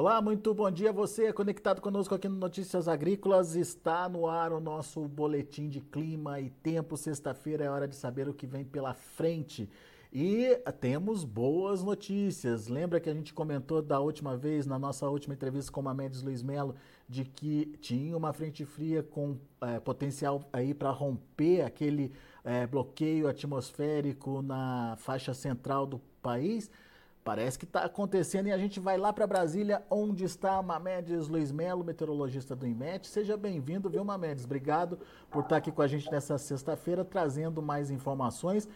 Olá, muito bom dia. Você é conectado conosco aqui no Notícias Agrícolas. Está no ar o nosso boletim de clima e tempo. Sexta-feira é hora de saber o que vem pela frente. E temos boas notícias. Lembra que a gente comentou da última vez, na nossa última entrevista com o Mamedes Luiz Melo, de que tinha uma frente fria com é, potencial aí para romper aquele é, bloqueio atmosférico na faixa central do país? Parece que está acontecendo e a gente vai lá para Brasília, onde está Mamedes Luiz Melo, meteorologista do IMET. Seja bem-vindo, viu, Mamedes? Obrigado por estar aqui com a gente nessa sexta-feira, trazendo mais informações.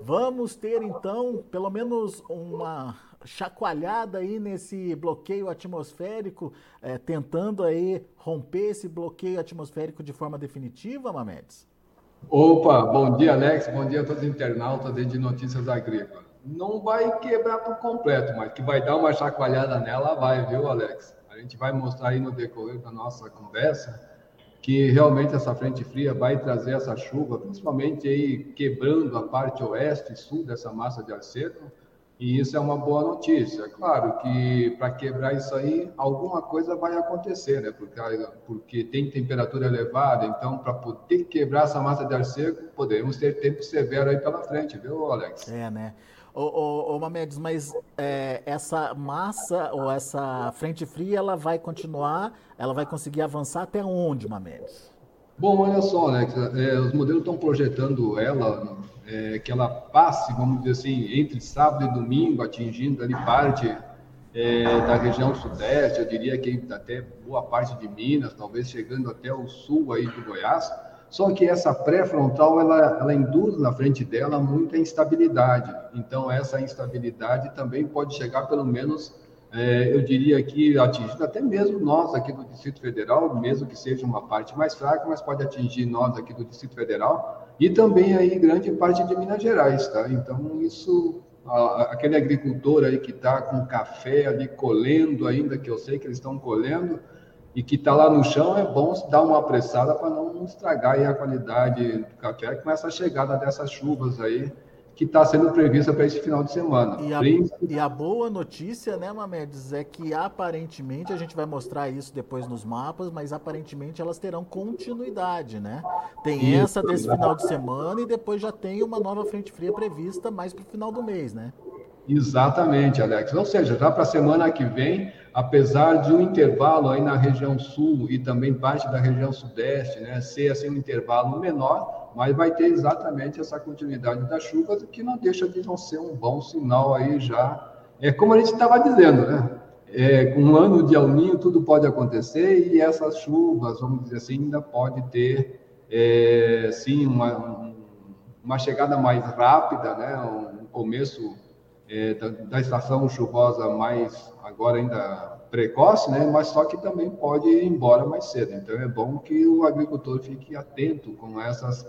Vamos ter então pelo menos uma chacoalhada aí nesse bloqueio atmosférico, é, tentando aí romper esse bloqueio atmosférico de forma definitiva, Mamedes? Opa, bom dia Alex, bom dia a todos os internautas de Notícias Agrícolas. Não vai quebrar por completo, mas que vai dar uma chacoalhada nela, vai, viu Alex? A gente vai mostrar aí no decorrer da nossa conversa que realmente essa frente fria vai trazer essa chuva, principalmente aí quebrando a parte oeste e sul dessa massa de ar seco, e isso é uma boa notícia. Claro que para quebrar isso aí, alguma coisa vai acontecer, né? Porque, porque tem temperatura elevada, então para poder quebrar essa massa de ar seco, podemos ter tempo severo aí pela frente, viu, Alex? É, né? Ô, ô, ô Mamedes, mas é, essa massa ou essa frente fria, ela vai continuar, ela vai conseguir avançar até onde, Mamedes? Bom, olha só, né? É, os modelos estão projetando ela, é, que ela passe, vamos dizer assim, entre sábado e domingo, atingindo ali parte é, da região sudeste, eu diria que até boa parte de Minas, talvez chegando até o sul aí do Goiás. Só que essa pré-frontal, ela, ela induz na frente dela muita instabilidade. Então, essa instabilidade também pode chegar, pelo menos, é, eu diria que atingindo até mesmo nós aqui do Distrito Federal, mesmo que seja uma parte mais fraca, mas pode atingir nós aqui do Distrito Federal e também aí grande parte de Minas Gerais, tá? Então, isso, aquele agricultor aí que está com café ali colhendo ainda, que eu sei que eles estão colhendo, e que está lá no chão, é bom dar uma apressada para não estragar a qualidade do café com essa chegada dessas chuvas aí que está sendo prevista para esse final de semana. E a, e a, boa notícia, né, Mamedes, é que aparentemente, a gente vai mostrar isso depois nos mapas, mas aparentemente elas terão continuidade, né? Tem isso, essa desse final de semana e depois já tem uma nova frente fria prevista mais para o final do mês, né? Exatamente, Alex. Ou seja, já para a semana que vem, apesar de um intervalo aí na região sul e também parte da região sudeste, né, ser assim um intervalo menor, mas vai ter exatamente essa continuidade das chuvas, que não deixa de não ser um bom sinal aí já. É como a gente estava dizendo, né? É, com um ano de El Ninho tudo pode acontecer e essas chuvas, vamos dizer assim, ainda pode ter, é, sim, uma, uma chegada mais rápida, né? Um começo é, da, da, estação chuvosa mais agora ainda precoce, né? Mas só que também pode ir embora mais cedo. Então é bom que o agricultor fique atento com essas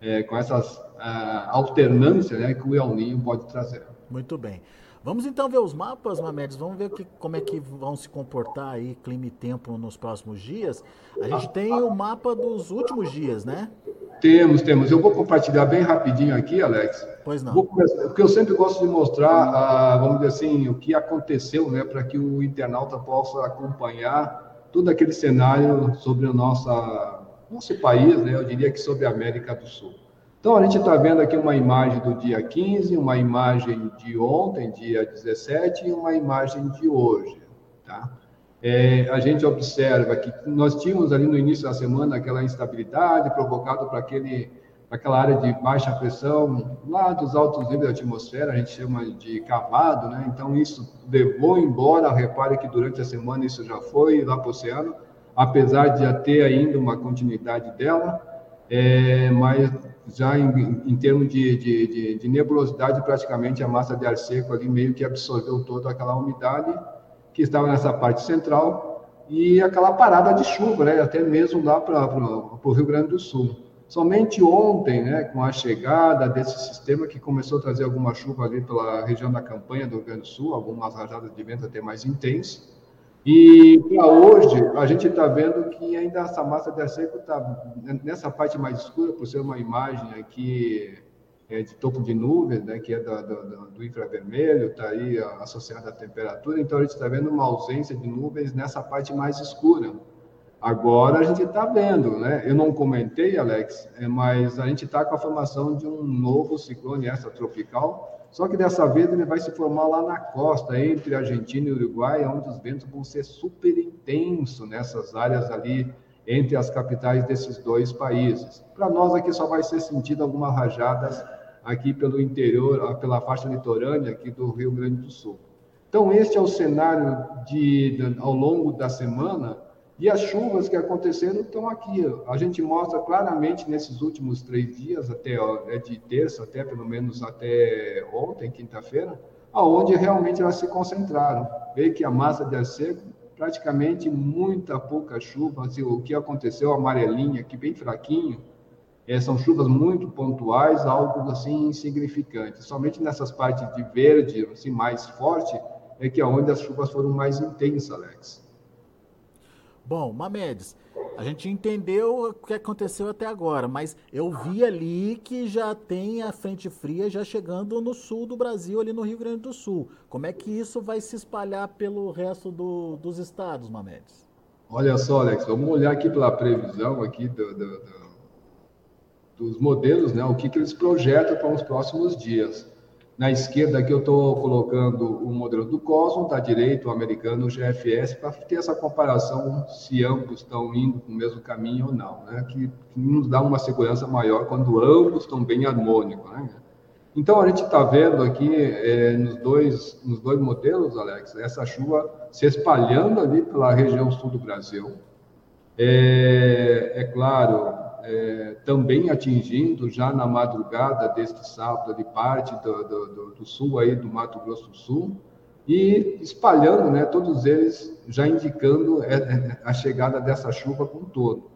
é, com essas uh, alternâncias, né, que o El Ninho pode trazer. Muito bem. Vamos então ver os mapas, Mamedes. Vamos ver que, como é que vão se comportar aí clima e tempo nos próximos dias. A gente tem o mapa dos últimos dias, né? Temos, temos. Eu vou compartilhar bem rapidinho aqui, Alex. Pois não. Vou começar, porque eu sempre gosto de mostrar, ah, vamos dizer assim, o que aconteceu, né, para que o internauta possa acompanhar todo aquele cenário sobre o nossa, nosso país, né, eu diria que sobre a América do Sul. Então, a gente está vendo aqui uma imagem do dia 15, uma imagem de ontem, dia 17, e uma imagem de hoje. Tá? É, a gente observa que nós tínhamos ali no início da semana aquela instabilidade provocada por aquele, aquela área de baixa pressão lá dos altos níveis da atmosfera, a gente chama de cavado, né? Então, isso levou embora. Repare que durante a semana isso já foi lá para o oceano, apesar de já ter ainda uma continuidade dela, é, mas já em, em termos de, de, de, de, nebulosidade, praticamente a massa de ar seco ali meio que absorveu toda aquela umidade que estava nessa parte central e aquela parada de chuva, né, até mesmo lá para o Rio Grande do Sul. Somente ontem, né, com a chegada desse sistema que começou a trazer alguma chuva ali pela região da campanha do Rio Grande do Sul, algumas rajadas de vento até mais intensas, e para hoje, a gente está vendo que ainda essa massa de seco está nessa parte mais escura, por ser uma imagem aqui é, de topo de nuvens, né, que é do, do, infravermelho, está aí associado à temperatura, então a gente está vendo uma ausência de nuvens nessa parte mais escura. Agora a gente está vendo, né? Eu não comentei, Alex, é, mas a gente está com a formação de um novo ciclone extratropical, só que dessa vez ele vai se formar lá na costa, entre Argentina e Uruguai, onde os ventos vão ser super intensos nessas áreas ali entre as capitais desses dois países. Para nós aqui só vai ser sentido algumas rajadas aqui pelo interior, pela faixa litorânea aqui do Rio Grande do Sul. Então, este é o cenário de, ao longo da semana e as chuvas que aconteceram estão aqui. A gente mostra claramente nesses últimos três dias, até é de terça, até pelo menos até ontem, quinta-feira, aonde realmente elas se concentraram. Vê que a massa de ar seco, praticamente muita pouca chuva, assim, o que aconteceu, amarelinha aqui bem fraquinho, é, são chuvas muito pontuais, algo assim insignificante. Somente nessas partes de verde, assim, mais forte, é que é onde as chuvas foram mais intensas, Alex. Bom, Mamedes, a gente entendeu o que aconteceu até agora, mas eu vi ali que já tem a frente fria já chegando no sul do Brasil, ali no Rio Grande do Sul. Como é que isso vai se espalhar pelo resto do, dos estados, Mamedes? Olha só, Alex, vamos olhar aqui pela previsão aqui do, do, do dos modelos, né, o que, que eles projetam para os próximos dias. Na esquerda aqui eu estou colocando o modelo do Cosmo, da direita o americano o GFS, para ter essa comparação se ambos estão indo no mesmo caminho ou não, né? que, que nos dá uma segurança maior quando ambos estão bem harmônicos. Né? Então a gente está vendo aqui é, nos, dois, nos dois modelos, Alex, essa chuva se espalhando ali pela região sul do Brasil. É, é claro, é, também atingindo já na madrugada deste sábado de parte do, do, do, sul aí do Mato Grosso do Sul e espalhando, né, todos eles já indicando é, é, a chegada dessa chuva com todo.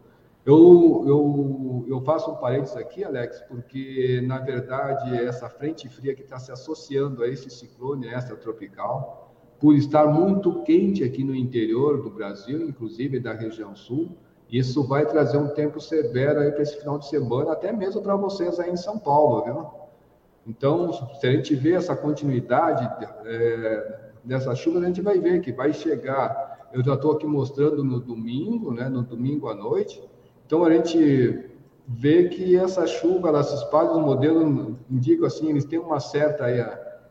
Eu, eu, eu faço um parênteses aqui, Alex, porque na verdade essa frente fria que está se associando a esse ciclone extratropical, por estar muito quente aqui no interior do Brasil, inclusive da região sul, isso vai trazer um tempo severo aí para esse final de semana, até mesmo para vocês aí em São Paulo, viu? Então, se a gente vê essa continuidade é, dessa chuva, a gente vai ver que vai chegar. Eu já estou aqui mostrando no domingo, né? No domingo à noite. Então, a gente vê que essa chuva, ela se espalha, os modelos indicam assim, eles têm uma certa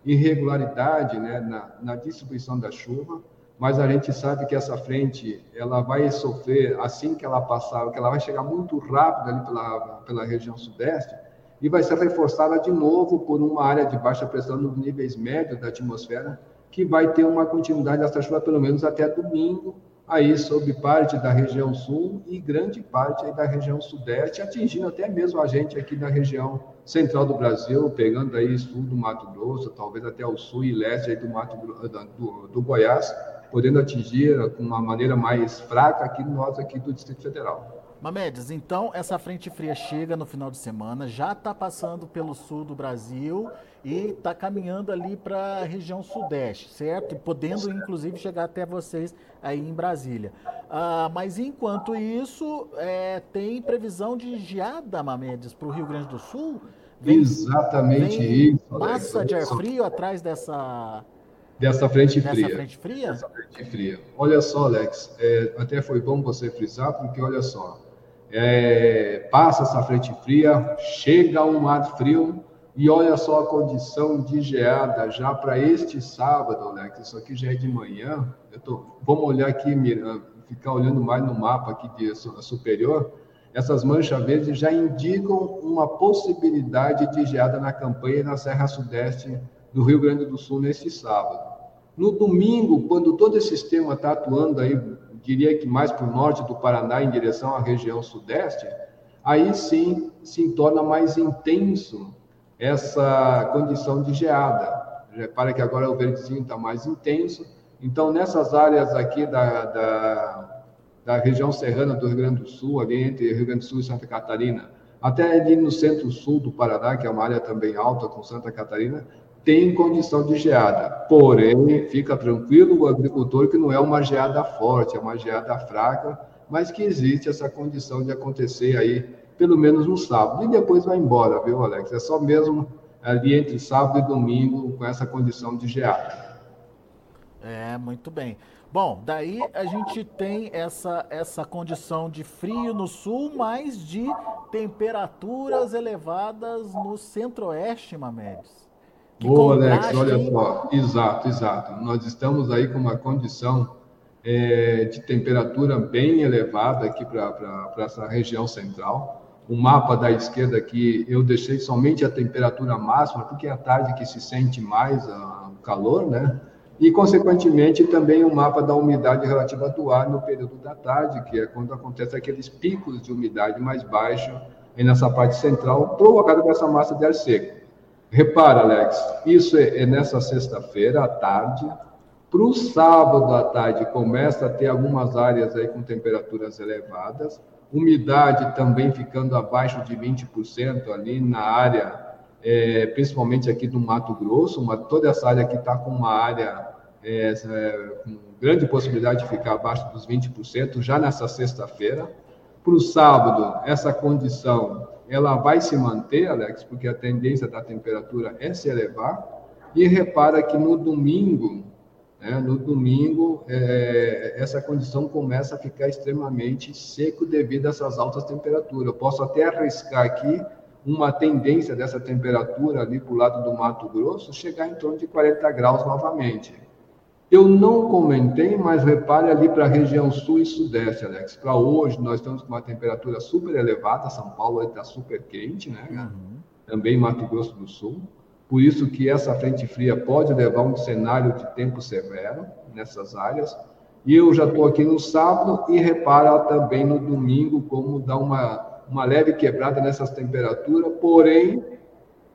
irregularidade né, na, na distribuição da chuva mas a gente sabe que essa frente ela vai sofrer assim que ela passar, que ela vai chegar muito rápido ali pela, pela região sudeste e vai ser reforçada de novo por uma área de baixa pressão nos níveis médios da atmosfera, que vai ter uma continuidade dessa chuva pelo menos até domingo, aí sob parte da região sul e grande parte da região sudeste, atingindo até mesmo a gente aqui da região central do Brasil, pegando aí sul do Mato Grosso, talvez até o sul e leste do Mato do, do Goiás, podendo atingir com uma maneira mais fraca aqui nós aqui do Distrito Federal. Mamedes, então essa frente fria chega no final de semana, já está passando pelo sul do Brasil e está caminhando ali para a região sudeste, certo? E podendo inclusive chegar até vocês aí em Brasília. Ah, mas enquanto isso, é, tem previsão de geada, Mamedes, para o Rio Grande do Sul? Vem, Exatamente vem isso. Massa de ar frio atrás dessa, Dessa frente Dessa fria. frente fria? Dessa frente fria. Olha só, Alex, é, até foi bom você frisar, porque olha só, é, passa essa frente fria, chega um ar frio, e olha só a condição de geada já para este sábado, Alex, isso aqui já é de manhã, eu tô, vamos olhar aqui, ficar olhando mais no mapa aqui de superior, essas manchas verdes já indicam uma possibilidade de geada na campanha na Serra Sudeste do Rio Grande do Sul nesse sábado. No domingo, quando todo esse sistema está atuando aí, diria que mais para o norte do Paraná, em direção à região sudeste, aí sim se torna mais intenso essa condição de geada. Repara que agora o verdezinho está mais intenso. Então, nessas áreas aqui da, da, da, região serrana do Rio Grande do Sul, ali entre Rio Grande do Sul e Santa Catarina, até ali no centro-sul do Paraná, que é uma área também alta com Santa Catarina, tem condição de geada. Porém, fica tranquilo o agricultor que não é uma geada forte, é uma geada fraca, mas que existe essa condição de acontecer aí, pelo menos no sábado. E depois vai embora, viu, Alex? É só mesmo ali entre sábado e domingo com essa condição de geada. É, muito bem. Bom, daí a gente tem essa, essa condição de frio no sul, mas de temperaturas elevadas no centro-oeste, Mamedes. Boa, Alex, olha só. Exato, exato. Nós estamos aí com uma condição é, de temperatura bem elevada aqui para essa região central. O mapa da esquerda aqui eu deixei somente a temperatura máxima, porque é a tarde que se sente mais o calor, né? E, consequentemente, também o mapa da umidade relativa do ar no período da tarde, que é quando acontece aqueles picos de umidade mais baixos nessa parte central, provocado por essa massa de ar seco. Repara, Alex, isso é, é nessa sexta-feira à tarde. Para o sábado à tarde começa a ter algumas áreas aí com temperaturas elevadas, umidade também ficando abaixo de 20% ali na área é, principalmente aqui do Mato Grosso, toda essa área aqui está com uma área é, com grande possibilidade de ficar abaixo dos 20% já nessa sexta-feira. Para o sábado, essa condição ela vai se manter, Alex, porque a tendência da temperatura é se elevar. E repara que no domingo, né, no domingo, é, essa condição começa a ficar extremamente seco devido a essas altas temperaturas. Eu posso até arriscar aqui uma tendência dessa temperatura ali para o lado do Mato Grosso chegar em torno de 40 graus novamente. Eu não comentei, mas repare ali para a região sul e sudeste, Alex. Para hoje, nós estamos com uma temperatura super elevada, São Paulo está super quente, né? Uhum. Também Mato Grosso do Sul. Por isso que essa frente fria pode levar um cenário de tempo severo nessas áreas. E eu já estou aqui no sábado e repara também no domingo como dá uma uma leve quebrada nessas temperaturas, porém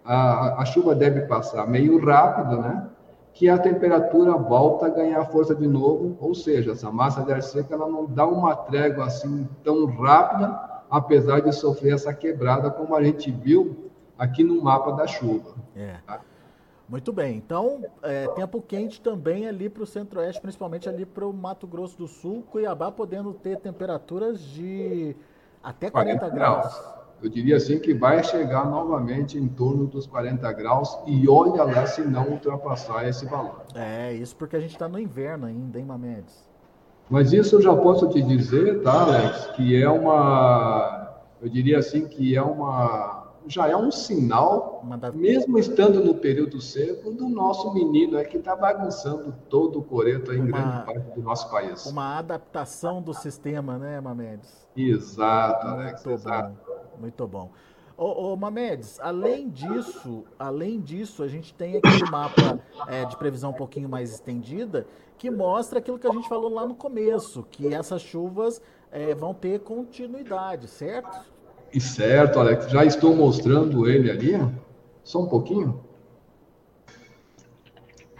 a, a chuva deve passar meio rápido, né? Que a temperatura volta a ganhar força de novo, ou seja, essa massa de ar seca ela não dá uma trégua assim tão rápida, apesar de sofrer essa quebrada, como a gente viu aqui no mapa da chuva. É. Tá? Muito bem. Então, é, tempo quente também ali para o centro-oeste, principalmente ali para o Mato Grosso do Sul, Cuiabá podendo ter temperaturas de até 40, 40 graus. graus. Eu diria assim que vai chegar novamente em torno dos 40 graus e olha lá se não ultrapassar esse valor. É, isso porque a gente está no inverno ainda, hein, Mamedes? Mas isso eu já posso te dizer, tá, Alex, que é uma. Eu diria assim que é uma já é um sinal, mesmo estando no período seco, do nosso menino é que está bagunçando todo o coreto em uma, grande parte do nosso país. Uma adaptação do sistema, né, Mamedes? Exato, Alex, muito exato. Bom, muito bom. Ô, ô, Mamedes, além disso, além disso, a gente tem aquele mapa é, de previsão um pouquinho mais estendida que mostra aquilo que a gente falou lá no começo, que essas chuvas é, vão ter continuidade, certo? E certo, Alex, já estou mostrando ele ali, só um pouquinho.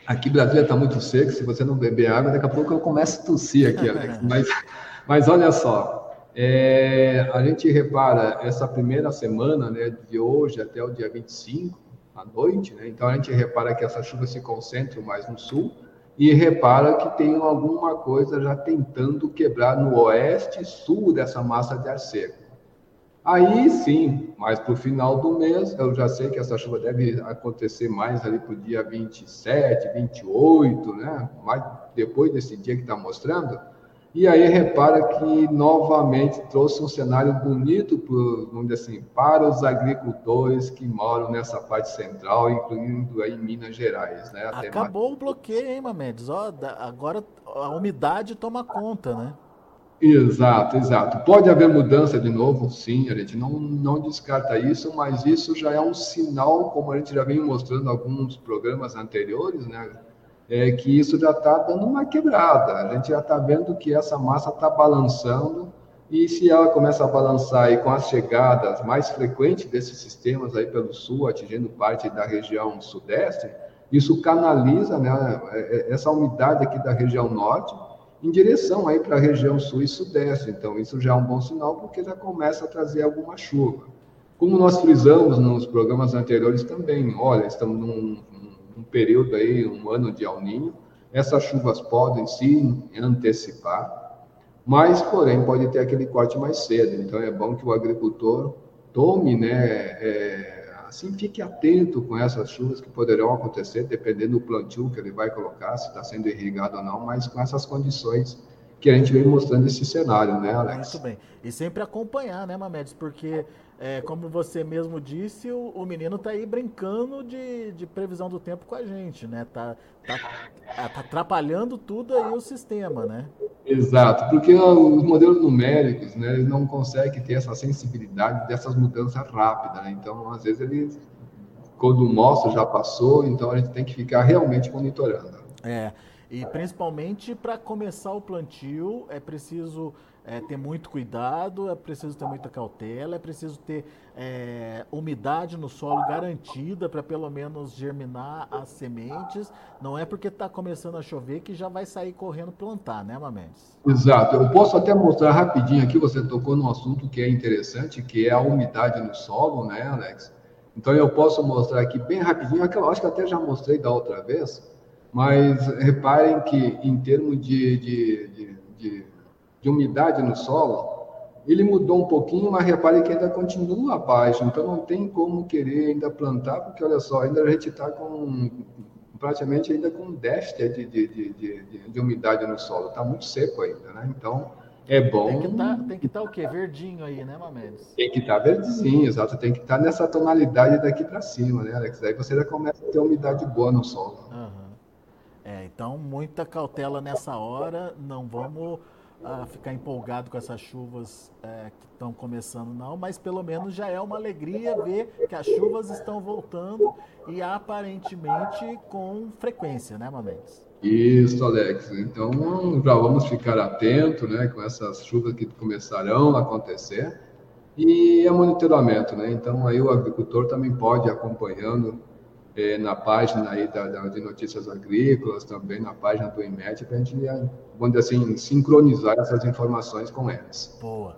Aqui Brasília está muito seco, se você não beber água, daqui a pouco eu começo a tossir aqui, Alex. Mas, mas olha só, é, a gente repara essa primeira semana, né, de hoje até o dia 25, à noite, né, então a gente repara que essa chuva se concentra mais no sul, e repara que tem alguma coisa já tentando quebrar no oeste e sul dessa massa de ar seco. Aí sim, mas para o final do mês, eu já sei que essa chuva deve acontecer mais ali para o dia 27, 28, né? Mas depois desse dia que está mostrando. E aí repara que novamente trouxe um cenário bonito, vamos assim, para os agricultores que moram nessa parte central, incluindo aí Minas Gerais, né? Acabou o bloqueio, hein, Mamedes? Ó, agora a umidade toma conta, né? Exato, exato. Pode haver mudança de novo, sim, a gente não, não descarta isso, mas isso já é um sinal, como a gente já vem mostrando em alguns programas anteriores, né? É que isso já está dando uma quebrada. A gente já está vendo que essa massa está balançando, e se ela começa a balançar aí com as chegadas mais frequentes desses sistemas aí pelo sul, atingindo parte da região sudeste, isso canaliza né, é, é, essa umidade aqui da região norte em direção aí para a região sul e sudeste. Então, isso já é um bom sinal, porque já começa a trazer alguma chuva. Como nós frisamos nos programas anteriores também, olha, estamos num, num período aí, um ano de El Ninho, essas chuvas podem se antecipar, mas, porém, pode ter aquele corte mais cedo. Então, é bom que o agricultor tome né, é, assim, fique atento com essas chuvas que poderão acontecer, dependendo do plantio que ele vai colocar, se está sendo irrigado ou não, mas com essas condições que a gente vem mostrando esse cenário, né, Alex? Muito bem. E sempre acompanhar, né, Mamedes? Porque, é, como você mesmo disse, o, o menino está aí brincando de, de, previsão do tempo com a gente, né? Tá, tá, tá atrapalhando tudo aí o sistema, né? Exato, porque os modelos numéricos, né, eles não conseguem ter essa sensibilidade dessas mudanças rápidas, né? Então, às vezes, eles, quando mostra, já passou, então a gente tem que ficar realmente monitorando. É, e principalmente para começar o plantio é preciso é, ter muito cuidado, é preciso ter muita cautela, é preciso ter é, umidade no solo garantida para pelo menos germinar as sementes. Não é porque está começando a chover que já vai sair correndo plantar, né, Mamedes? Exato. Eu posso até mostrar rapidinho aqui, você tocou num assunto que é interessante, que é a umidade no solo, né, Alex? Então eu posso mostrar aqui bem rapidinho, eu acho que até já mostrei da outra vez, mas reparem que, em termos de, de, de, de, de umidade no solo, ele mudou um pouquinho, mas reparem que ainda continua abaixo, então não tem como querer ainda plantar, porque olha só, ainda a gente está com praticamente ainda com déficit de, de, de, de, de umidade no solo, está muito seco ainda, né? Então é bom. Tem que tá, estar tá o quê? Verdinho aí, né, Mamedes? Tem que estar tá verdinho, exato. Tem que estar nessa tonalidade daqui para cima, né, Alex? Aí você já começa a ter umidade boa no solo. Uhum. É, então, muita cautela nessa hora, não vamos ah, ficar empolgado com essas chuvas é, que estão começando, não, mas pelo menos já é uma alegria ver que as chuvas estão voltando e aparentemente com frequência, né, Mamedes? Isso, Alex. Então, já vamos ficar atentos né, com essas chuvas que começarão a acontecer. E é monitoramento, né? Então, aí o agricultor também pode ir acompanhando é, na página aí da, da, de notícias agrícolas, também na página do IMET, para a gente, vamos dizer assim, sincronizar essas informações com elas. Boa.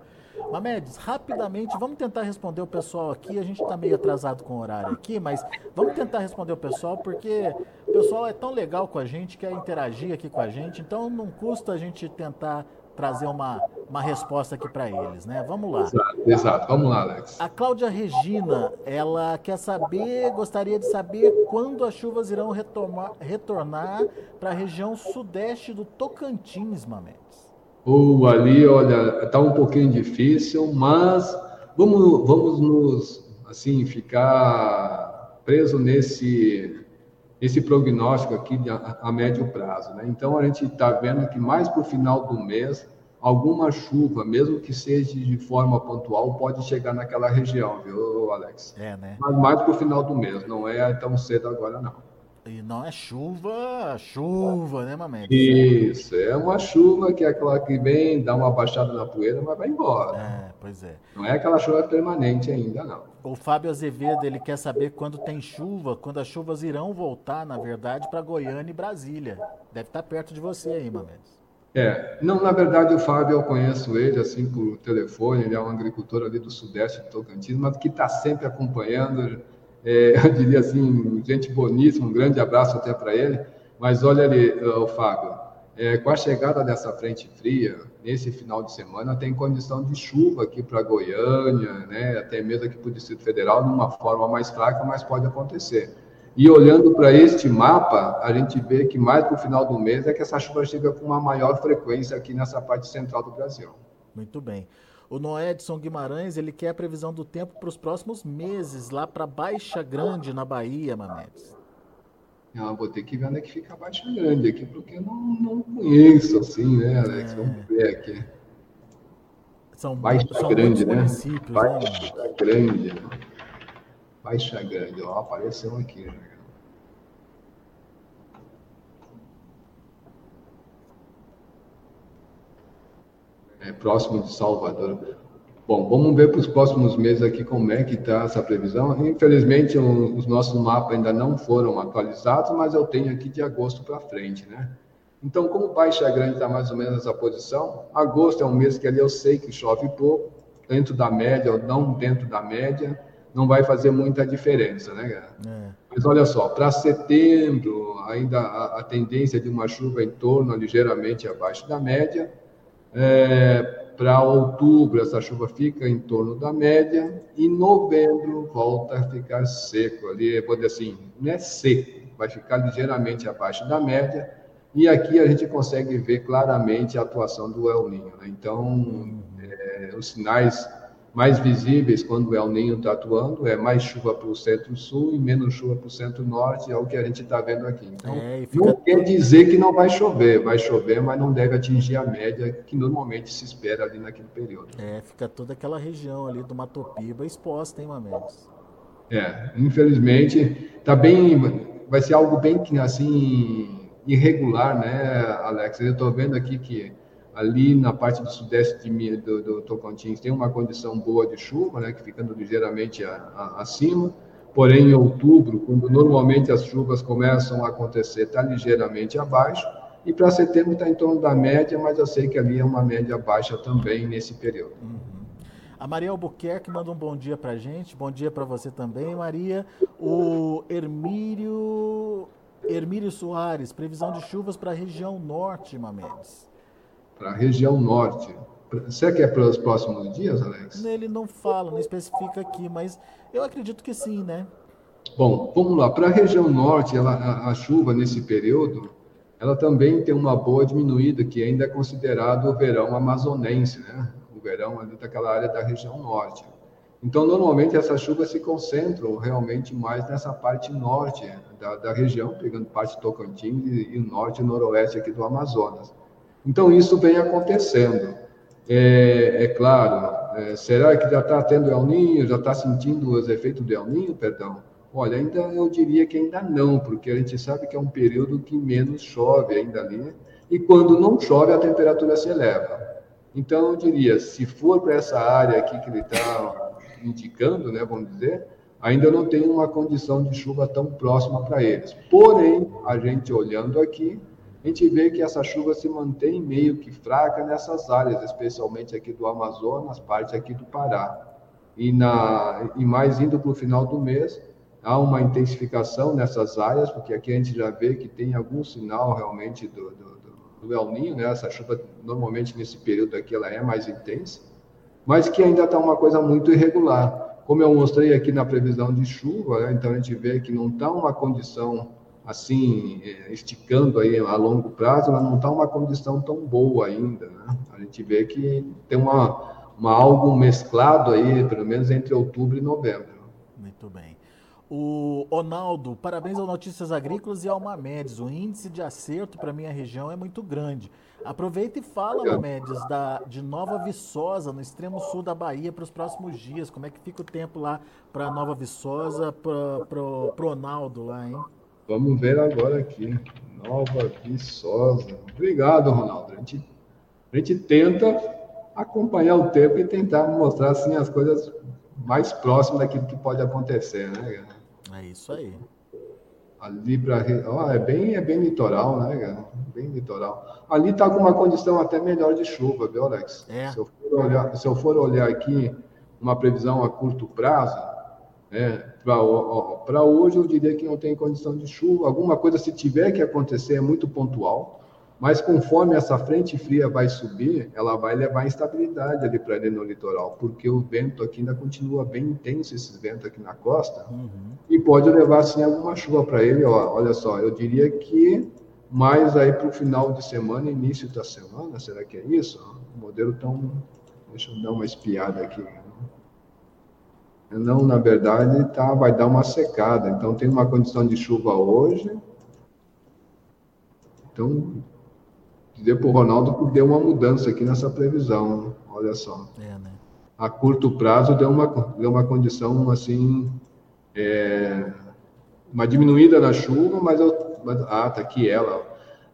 Mamedes, rapidamente, vamos tentar responder o pessoal aqui. A gente está meio atrasado com o horário aqui, mas vamos tentar responder o pessoal, porque o pessoal é tão legal com a gente, quer interagir aqui com a gente, então não custa a gente tentar trazer uma, uma resposta aqui para eles, né? Vamos lá. Exato, exato, vamos lá, Alex. A Cláudia Regina, ela quer saber, gostaria de saber quando as chuvas irão retomar, retornar para a região sudeste do Tocantins, Mamedes. Ou ali, olha, está um pouquinho difícil, mas vamos, vamos nos, assim, ficar preso nesse esse prognóstico aqui a, a médio prazo. Né? Então, a gente está vendo que mais para o final do mês, alguma chuva, mesmo que seja de forma pontual, pode chegar naquela região, viu, Alex? É, né? Mas mais para o final do mês, não é tão cedo agora, não. E não é chuva, chuva, né, Mamedes? Isso, é uma chuva que é aquela que vem, dá uma baixada na poeira, mas vai embora. É, pois é. Não é aquela chuva permanente ainda, não. O Fábio Azevedo, ele quer saber quando tem chuva, quando as chuvas irão voltar, na verdade, para Goiânia e Brasília. Deve estar perto de você aí, Mamedes. É, não, na verdade o Fábio eu conheço ele assim por telefone, ele é um agricultor ali do sudeste de Tocantins, mas que está sempre acompanhando, é, eu diria assim, gente boníssima, um grande abraço até para ele. Mas olha ali, o Fábio, é, com a chegada dessa frente fria, nesse final de semana, tem condição de chuva aqui para Goiânia, né, até mesmo aqui para o Distrito Federal, de uma forma mais fraca, mas pode acontecer. E olhando para este mapa, a gente vê que mais para o final do mês é que essa chuva chega com uma maior frequência aqui nessa parte central do Brasil. Muito bem. O Noé Edson Guimarães, ele quer a previsão do tempo para os próximos meses, lá para Baixa Grande, na Bahia, Mamedes. Ah, vou ter que ver onde é que fica a Baixa Grande aqui, porque eu não, não conheço assim, né, Alex? É... Vamos ver aqui. São, Baixa são Grande, né? Municípios, né, Baixa né, Grande. Baixa Grande, ó, apareceu aqui, né? É, próximo de Salvador. Bom, vamos ver para os próximos meses aqui como é que está essa previsão. Infelizmente, os nossos mapas ainda não foram atualizados, mas eu tenho aqui de agosto para frente, né? Então, como Baixa Grande está mais ou menos nessa posição, agosto é um mês que ali eu sei que chove pouco, dentro da média ou não dentro da média, não vai fazer muita diferença, né, cara? É. Mas olha só, para setembro, ainda a, a, tendência de uma chuva em torno ligeiramente abaixo da média, é, para outubro, essa chuva fica em torno da média, e novembro volta a ficar seco. Ali, vou dizer assim, não é seco, vai ficar ligeiramente abaixo da média, e aqui a gente consegue ver claramente a atuação do El Ninho. Né? Então, é, os sinais mais visíveis quando o El Ninho está atuando é mais chuva para o centro-sul e menos chuva para o centro-norte, é o que a gente está vendo aqui. Então, é, fica... não quer dizer que não vai chover, vai chover, mas não deve atingir a média que normalmente se espera ali naquele período. É, fica toda aquela região ali do Matopiba exposta, hein, Mamedes? É, infelizmente, tá bem, vai ser algo bem assim irregular, né, Alex? Eu estou vendo aqui que ali na parte do sudeste de, do, do, Tocantins tem uma condição boa de chuva, né, que ficando ligeiramente a, a, acima. Porém, em outubro, quando normalmente as chuvas começam a acontecer, está ligeiramente abaixo. E para setembro está em torno da média, mas eu sei que ali é uma média baixa também nesse período. Uhum. A Maria Albuquerque manda um bom dia para gente. Bom dia para você também, Maria. O Hermírio, Hermírio Soares, previsão de chuvas para a região norte, Mamedes para a região norte. Será que é para os próximos dias, Alex? Ele não fala, não especifica aqui, mas eu acredito que sim, né? Bom, vamos lá. Para a região norte, ela, a, a, chuva nesse período, ela também tem uma boa diminuída, que ainda é considerado o verão amazonense, né? O verão ali daquela área da região norte. Então, normalmente, essas chuvas se concentram realmente mais nessa parte norte da, da região, pegando parte do Tocantins e, e norte e noroeste aqui do Amazonas. Então, isso vem acontecendo. É, é claro, é, será que já está tendo El Ninho, já está sentindo os efeitos do El Ninho, perdão? Olha, ainda eu diria que ainda não, porque a gente sabe que é um período que menos chove ainda ali, e quando não chove, a temperatura se eleva. Então, eu diria, se for para essa área aqui que ele está indicando, né, vamos dizer, ainda não tem uma condição de chuva tão próxima para eles. Porém, a gente olhando aqui, a gente vê que essa chuva se mantém meio que fraca nessas áreas, especialmente aqui do Amazonas, parte aqui do Pará. E, na, e mais indo para o final do mês, há uma intensificação nessas áreas, porque aqui a gente já vê que tem algum sinal realmente do, do, do El Ninho, né? essa chuva normalmente nesse período aqui ela é mais intensa, mas que ainda está uma coisa muito irregular. Como eu mostrei aqui na previsão de chuva, né? então a gente vê que não está uma condição assim, é, esticando aí a longo prazo, ela não está uma condição tão boa ainda, né? A gente vê que tem uma, uma algo mesclado aí, pelo menos entre outubro e novembro. Muito bem. O Ronaldo, parabéns ao Notícias Agrícolas e ao Mamedes. O índice de acerto para minha região é muito grande. Aproveita e fala, Mamedes, da, de Nova Viçosa, no extremo sul da Bahia, para os próximos dias. Como é que fica o tempo lá para Nova Viçosa, para o Ronaldo lá, hein? Vamos ver agora aqui. Nova Viçosa. Obrigado, Ronaldo. A gente, a gente tenta acompanhar o tempo e tentar mostrar assim, as coisas mais próximas daquilo que pode acontecer, né, É isso aí. Ali para. Oh, é, bem, é bem litoral, né, cara? Bem litoral. Ali está com uma condição até melhor de chuva, viu, Alex? É. Se, eu for olhar, se eu for olhar aqui uma previsão a curto prazo, né, para hoje, eu diria que não tem condição de chuva. Alguma coisa, se tiver que acontecer, é muito pontual. Mas conforme essa frente fria vai subir, ela vai levar instabilidade ali para ele no litoral, porque o vento aqui ainda continua bem intenso, esses ventos aqui na costa, uhum. e pode levar sim alguma chuva para ele. Ó, olha só, eu diria que mais aí para o final de semana, início da semana, será que é isso? O modelo tão. Deixa eu dar uma espiada aqui. Não, na verdade, tá, vai dar uma secada. Então, tem uma condição de chuva hoje. Então, dizer para o Ronaldo que deu uma mudança aqui nessa previsão. Olha só. É, né? A curto prazo deu uma, deu uma condição assim. É, uma diminuída na chuva, mas eu. Mas, ah, tá aqui ela.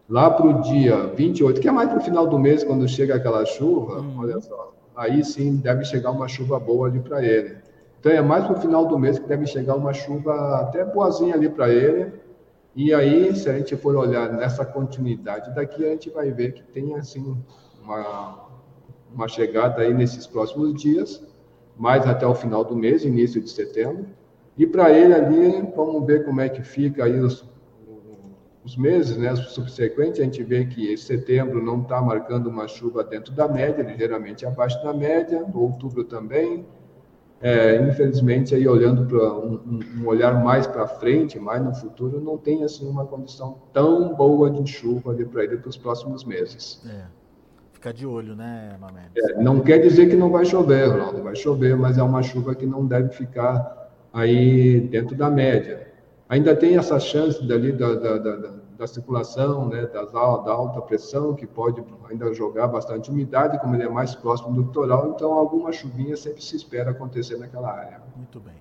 Lá para o dia 28, que é mais para o final do mês, quando chega aquela chuva, hum. olha só. Aí sim deve chegar uma chuva boa ali para ele. Então é mais para o final do mês que deve chegar uma chuva até boazinha ali para ele. E aí, se a gente for olhar nessa continuidade daqui, a gente vai ver que tem assim uma, uma chegada aí nesses próximos dias, mais até o final do mês, início de setembro. E para ele ali, vamos ver como é que fica aí os, os meses né, subsequentes, a gente vê que setembro não está marcando uma chuva dentro da média, ligeiramente abaixo da média, outubro também. É, infelizmente, aí olhando para um, um, olhar mais para frente, mais no futuro, não tem assim uma condição tão boa de chuva para ele para os próximos meses. É. Fica de olho, né, Mamed? É, não quer dizer que não vai chover, Ronaldo, vai chover, mas é uma chuva que não deve ficar aí dentro da média ainda tem essa chance dali da, da, da, da circulação, né, das, da alta pressão, que pode ainda jogar bastante umidade, como ele é mais próximo do litoral, então alguma chuvinha sempre se espera acontecer naquela área. Muito bem.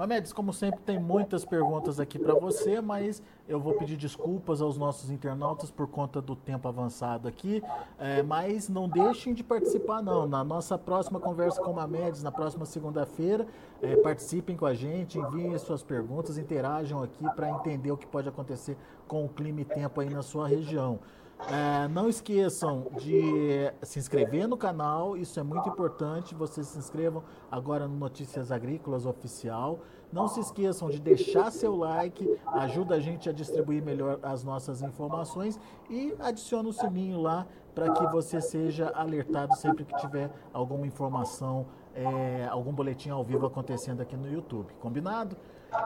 Mamedes, como sempre, tem muitas perguntas aqui para você, mas eu vou pedir desculpas aos nossos internautas por conta do tempo avançado aqui. É, mas não deixem de participar, não. Na nossa próxima conversa com o Mamedes, na próxima segunda-feira, é, participem com a gente, enviem suas perguntas, interajam aqui para entender o que pode acontecer com o clima e tempo aí na sua região. É, não esqueçam de se inscrever no canal, isso é muito importante. Vocês se inscrevam agora no Notícias Agrícolas Oficial. Não se esqueçam de deixar seu like, ajuda a gente a distribuir melhor as nossas informações e adicione o sininho lá para que você seja alertado sempre que tiver alguma informação, é, algum boletim ao vivo acontecendo aqui no YouTube. Combinado?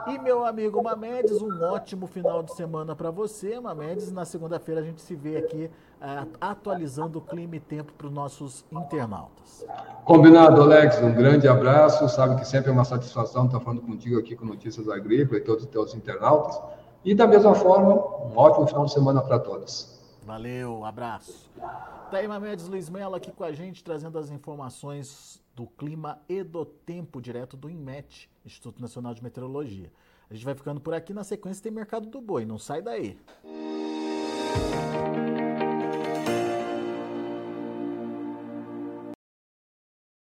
E meu amigo Mamedes, um ótimo final de semana para você, Mamedes. Na segunda-feira a gente se vê aqui uh, atualizando o clima e tempo para os nossos internautas. Combinado, Alex. Um grande abraço. Sabe que sempre é uma satisfação estar falando contigo aqui com Notícias Agrícolas e todos os teus internautas. E da mesma forma, um ótimo final de semana para todos. Valeu, abraço. Tá aí, Mamedes Luiz Mello aqui com a gente, trazendo as informações do clima e do tempo direto do INMET, Instituto Nacional de Meteorologia. A gente vai ficando por aqui, na sequência tem Mercado do Boi, não sai daí. Música